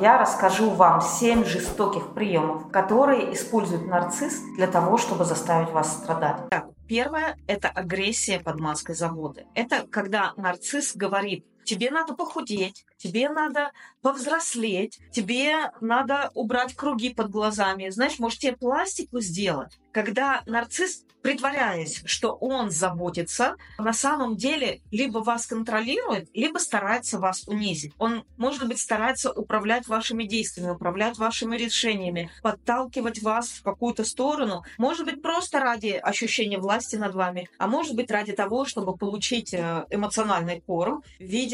Я расскажу вам семь жестоких приемов, которые использует нарцисс для того, чтобы заставить вас страдать. Так, первое – это агрессия под маской заботы. Это когда нарцисс говорит, тебе надо похудеть, тебе надо повзрослеть, тебе надо убрать круги под глазами. Знаешь, может, тебе пластику сделать? Когда нарцисс притворяясь, что он заботится, на самом деле либо вас контролирует, либо старается вас унизить. Он, может быть, старается управлять вашими действиями, управлять вашими решениями, подталкивать вас в какую-то сторону. Может быть, просто ради ощущения власти над вами, а может быть, ради того, чтобы получить э, эмоциональный корм,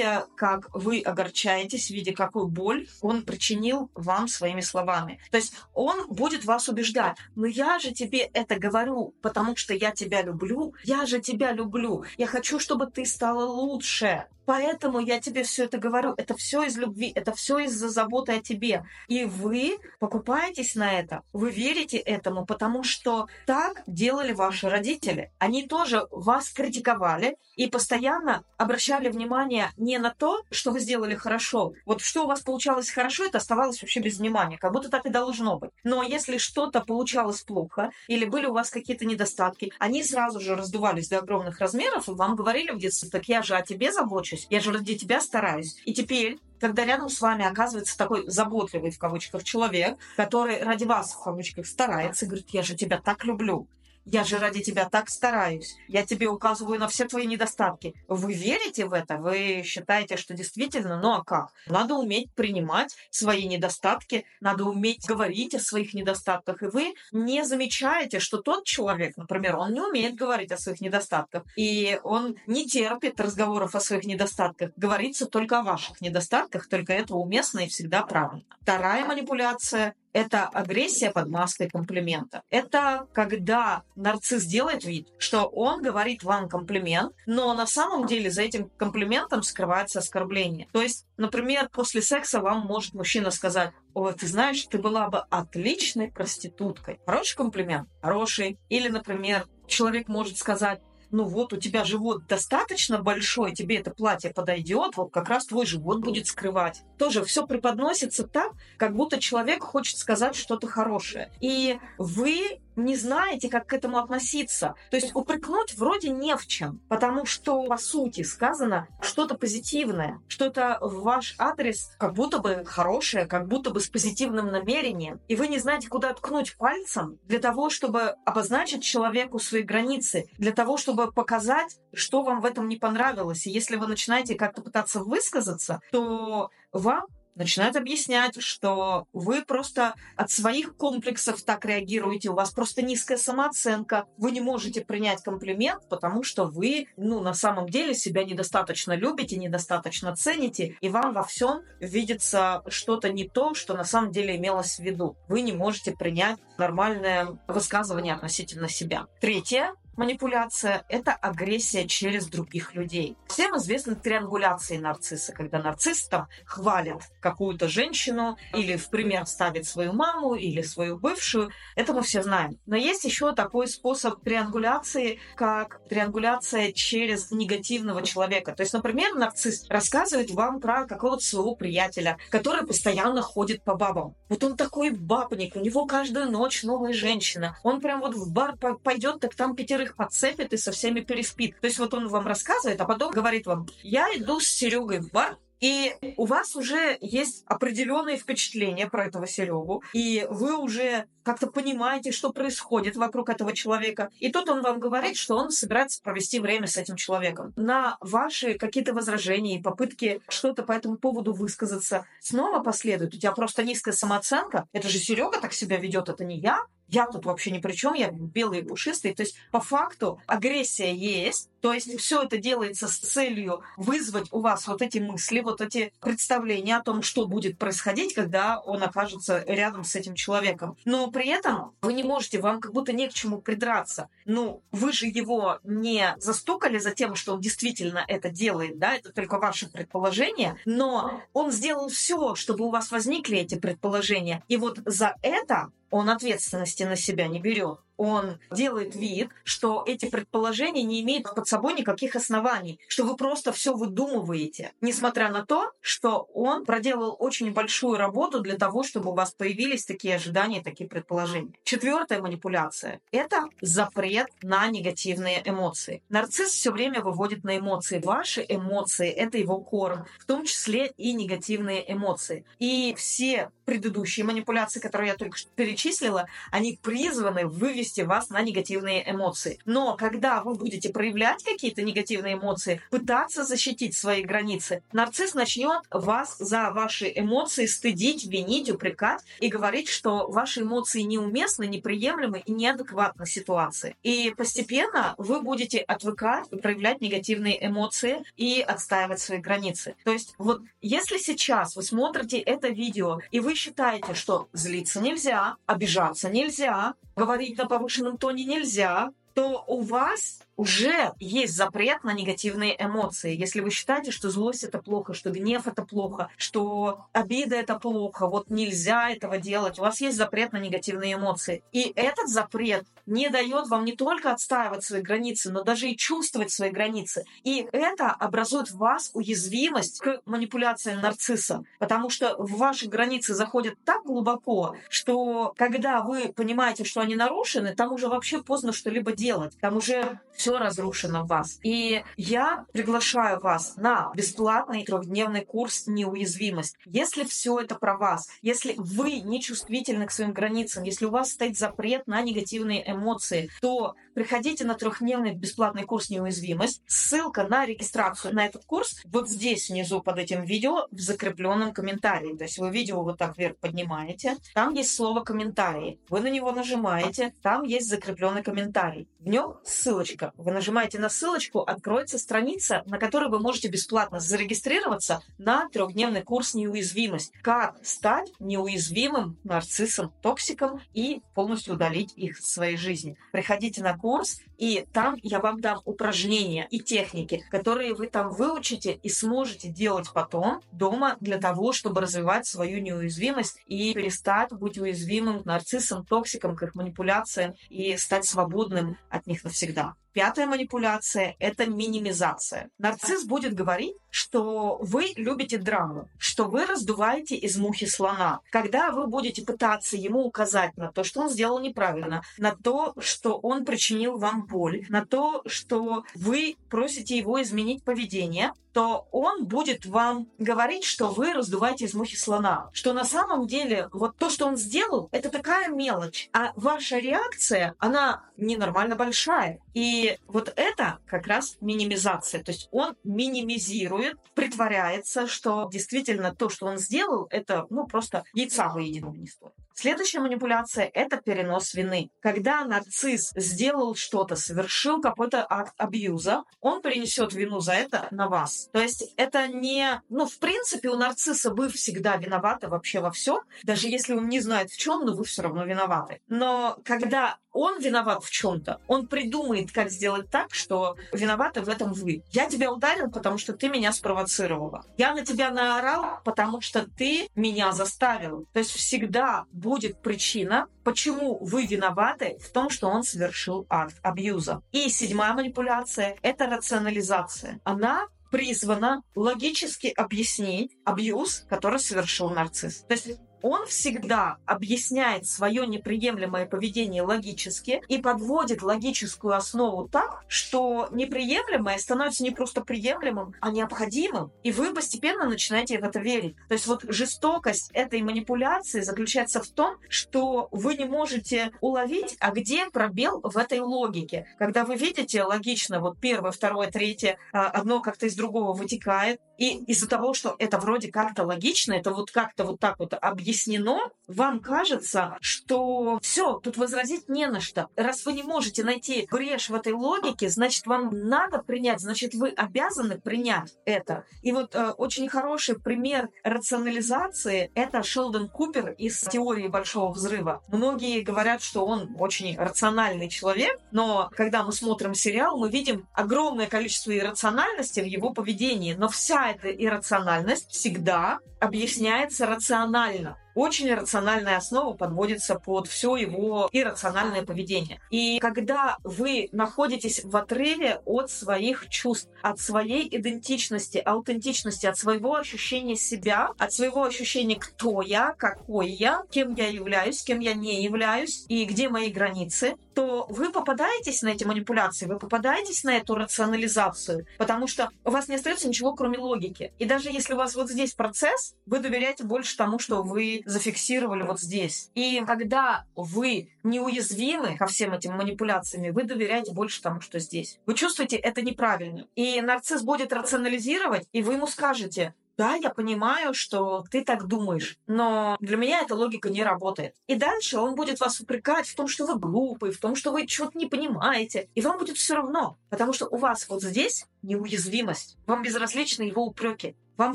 видя, как вы огорчаетесь, видя, какую боль он причинил вам своими словами. То есть он будет вас убеждать, но я же тебе это говорю, потому что я тебя люблю, я же тебя люблю, я хочу, чтобы ты стала лучше. Поэтому я тебе все это говорю. Это все из любви, это все из-за заботы о тебе. И вы покупаетесь на это, вы верите этому, потому что так делали ваши родители. Они тоже вас критиковали и постоянно обращали внимание не на то, что вы сделали хорошо. Вот что у вас получалось хорошо, это оставалось вообще без внимания, как будто так и должно быть. Но если что-то получалось плохо или были у вас какие-то недостатки, они сразу же раздувались до огромных размеров и вам говорили в детстве, так я же о тебе забочусь я же ради тебя стараюсь. И теперь, когда рядом с вами оказывается такой заботливый, в кавычках, человек, который ради вас, в кавычках, старается, говорит, я же тебя так люблю, я же ради тебя так стараюсь. Я тебе указываю на все твои недостатки. Вы верите в это? Вы считаете, что действительно? Ну а как? Надо уметь принимать свои недостатки, надо уметь говорить о своих недостатках. И вы не замечаете, что тот человек, например, он не умеет говорить о своих недостатках. И он не терпит разговоров о своих недостатках. Говорится только о ваших недостатках, только это уместно и всегда правильно. Вторая манипуляция это агрессия под маской комплимента. Это когда нарцисс делает вид, что он говорит вам комплимент, но на самом деле за этим комплиментом скрывается оскорбление. То есть, например, после секса вам может мужчина сказать, о, ты знаешь, ты была бы отличной проституткой. Хороший комплимент? Хороший. Или, например, человек может сказать, ну вот у тебя живот достаточно большой, тебе это платье подойдет, вот как раз твой живот будет скрывать. Тоже все преподносится так, как будто человек хочет сказать что-то хорошее. И вы не знаете, как к этому относиться. То есть упрекнуть вроде не в чем, потому что, по сути, сказано что-то позитивное, что-то в ваш адрес как будто бы хорошее, как будто бы с позитивным намерением. И вы не знаете, куда ткнуть пальцем для того, чтобы обозначить человеку свои границы, для того, чтобы показать, что вам в этом не понравилось. И если вы начинаете как-то пытаться высказаться, то вам начинают объяснять, что вы просто от своих комплексов так реагируете, у вас просто низкая самооценка, вы не можете принять комплимент, потому что вы, ну, на самом деле себя недостаточно любите, недостаточно цените, и вам во всем видится что-то не то, что на самом деле имелось в виду. Вы не можете принять нормальное высказывание относительно себя. Третье манипуляция – это агрессия через других людей. Всем известны триангуляции нарцисса, когда нарцисс хвалит какую-то женщину или в пример ставит свою маму или свою бывшую. Это мы все знаем. Но есть еще такой способ триангуляции, как триангуляция через негативного человека. То есть, например, нарцисс рассказывает вам про какого-то своего приятеля, который постоянно ходит по бабам. Вот он такой бабник, у него каждую ночь новая женщина. Он прям вот в бар пойдет, так там пятерых их подцепит и со всеми переспит. То есть вот он вам рассказывает, а потом говорит вам, я иду с Серегой в бар, и у вас уже есть определенные впечатления про этого Серегу, и вы уже как-то понимаете, что происходит вокруг этого человека. И тут он вам говорит, что он собирается провести время с этим человеком. На ваши какие-то возражения и попытки что-то по этому поводу высказаться снова последует. У тебя просто низкая самооценка. Это же Серега так себя ведет, это не я я тут вообще ни при чем, я белый и пушистый. То есть по факту агрессия есть, то есть все это делается с целью вызвать у вас вот эти мысли, вот эти представления о том, что будет происходить, когда он окажется рядом с этим человеком. Но при этом вы не можете, вам как будто не к чему придраться. Ну, вы же его не застукали за тем, что он действительно это делает, да, это только ваше предположение, но он сделал все, чтобы у вас возникли эти предположения. И вот за это он ответственности на себя не берет. Он делает вид, что эти предположения не имеют под собой никаких оснований, что вы просто все выдумываете, несмотря на то, что он проделал очень большую работу для того, чтобы у вас появились такие ожидания, такие предположения. Четвертая манипуляция — это запрет на негативные эмоции. Нарцисс все время выводит на эмоции. Ваши эмоции — это его корм, в том числе и негативные эмоции. И все предыдущие манипуляции, которые я только что перечислила, они призваны вывести вас на негативные эмоции. Но когда вы будете проявлять какие-то негативные эмоции, пытаться защитить свои границы, нарцисс начнет вас за ваши эмоции стыдить, винить, упрекать и говорить, что ваши эмоции неуместны, неприемлемы и неадекватны ситуации. И постепенно вы будете отвыкать проявлять негативные эмоции и отстаивать свои границы. То есть вот если сейчас вы смотрите это видео и вы считаете, что злиться нельзя, обижаться нельзя, говорить на повышенном тоне нельзя, то у вас уже есть запрет на негативные эмоции. Если вы считаете, что злость это плохо, что гнев это плохо, что обида это плохо, вот нельзя этого делать, у вас есть запрет на негативные эмоции. И этот запрет не дает вам не только отстаивать свои границы, но даже и чувствовать свои границы. И это образует в вас уязвимость к манипуляциям нарцисса, потому что в ваши границы заходят так глубоко, что когда вы понимаете, что они нарушены, там уже вообще поздно что-либо делать. Там уже все разрушено в вас. И я приглашаю вас на бесплатный трехдневный курс «Неуязвимость». Если все это про вас, если вы не чувствительны к своим границам, если у вас стоит запрет на негативные эмоции, то приходите на трехдневный бесплатный курс «Неуязвимость». Ссылка на регистрацию на этот курс вот здесь внизу под этим видео в закрепленном комментарии. То есть вы видео вот так вверх поднимаете, там есть слово «комментарии». Вы на него нажимаете, там есть закрепленный комментарий. В нем ссылочка вы нажимаете на ссылочку, откроется страница, на которой вы можете бесплатно зарегистрироваться на трехдневный курс «Неуязвимость». Как стать неуязвимым нарциссом, токсиком и полностью удалить их из своей жизни. Приходите на курс, и там я вам дам упражнения и техники, которые вы там выучите и сможете делать потом дома для того, чтобы развивать свою неуязвимость и перестать быть уязвимым нарциссом, токсиком, к их манипуляциям и стать свободным от них навсегда. Пятая манипуляция – это минимизация. Нарцисс будет говорить, что вы любите драму, что вы раздуваете из мухи слона. Когда вы будете пытаться ему указать на то, что он сделал неправильно, на то, что он причинил вам боль, на то, что вы просите его изменить поведение, то он будет вам говорить, что вы раздуваете из мухи слона. Что на самом деле вот то, что он сделал, это такая мелочь. А ваша реакция, она ненормально большая. И вот это как раз минимизация. То есть он минимизирует, притворяется, что действительно то, что он сделал, это ну просто яйца выеденного не стоит. Следующая манипуляция – это перенос вины. Когда нарцисс сделал что-то, совершил какой-то акт абьюза, он перенесет вину за это на вас. То есть это не... Ну, в принципе, у нарцисса вы всегда виноваты вообще во всем. Даже если он не знает в чем, но вы все равно виноваты. Но когда он виноват в чем-то, он придумает, как сделать так, что виноваты в этом вы. Я тебя ударил, потому что ты меня спровоцировала. Я на тебя наорал, потому что ты меня заставил. То есть всегда будет причина, почему вы виноваты в том, что он совершил акт абьюза. И седьмая манипуляция – это рационализация. Она призвана логически объяснить абьюз, который совершил нарцисс. То есть он всегда объясняет свое неприемлемое поведение логически и подводит логическую основу так, что неприемлемое становится не просто приемлемым, а необходимым. И вы постепенно начинаете в это верить. То есть вот жестокость этой манипуляции заключается в том, что вы не можете уловить, а где пробел в этой логике. Когда вы видите логично, вот первое, второе, третье, а, одно как-то из другого вытекает, и из-за того, что это вроде как-то логично, это вот как-то вот так вот объяснено, вам кажется, что все, тут возразить не на что. Раз вы не можете найти брешь в этой логике, значит, вам надо принять, значит, вы обязаны принять это. И вот э, очень хороший пример рационализации — это Шелдон Купер из теории Большого Взрыва. Многие говорят, что он очень рациональный человек, но когда мы смотрим сериал, мы видим огромное количество иррациональности в его поведении, но вся эта иррациональность всегда объясняется рационально. Очень рациональная основа подводится под все его иррациональное поведение. И когда вы находитесь в отрыве от своих чувств, от своей идентичности, аутентичности, от своего ощущения себя, от своего ощущения, кто я, какой я, кем я являюсь, кем я не являюсь и где мои границы, то вы попадаетесь на эти манипуляции, вы попадаетесь на эту рационализацию, потому что у вас не остается ничего, кроме логики. И даже если у вас вот здесь процесс, вы доверяете больше тому, что вы зафиксировали вот здесь. И когда вы неуязвимы ко всем этим манипуляциям, вы доверяете больше тому, что здесь. Вы чувствуете это неправильно. И нарцисс будет рационализировать, и вы ему скажете, да, я понимаю, что ты так думаешь, но для меня эта логика не работает. И дальше он будет вас упрекать в том, что вы глупый, в том, что вы что-то не понимаете. И вам будет все равно, потому что у вас вот здесь неуязвимость. Вам безразличны его упреки. Вам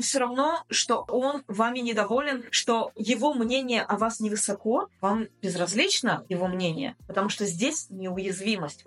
все равно, что он вами недоволен, что его мнение о вас невысоко, вам безразлично его мнение, потому что здесь неуязвимость.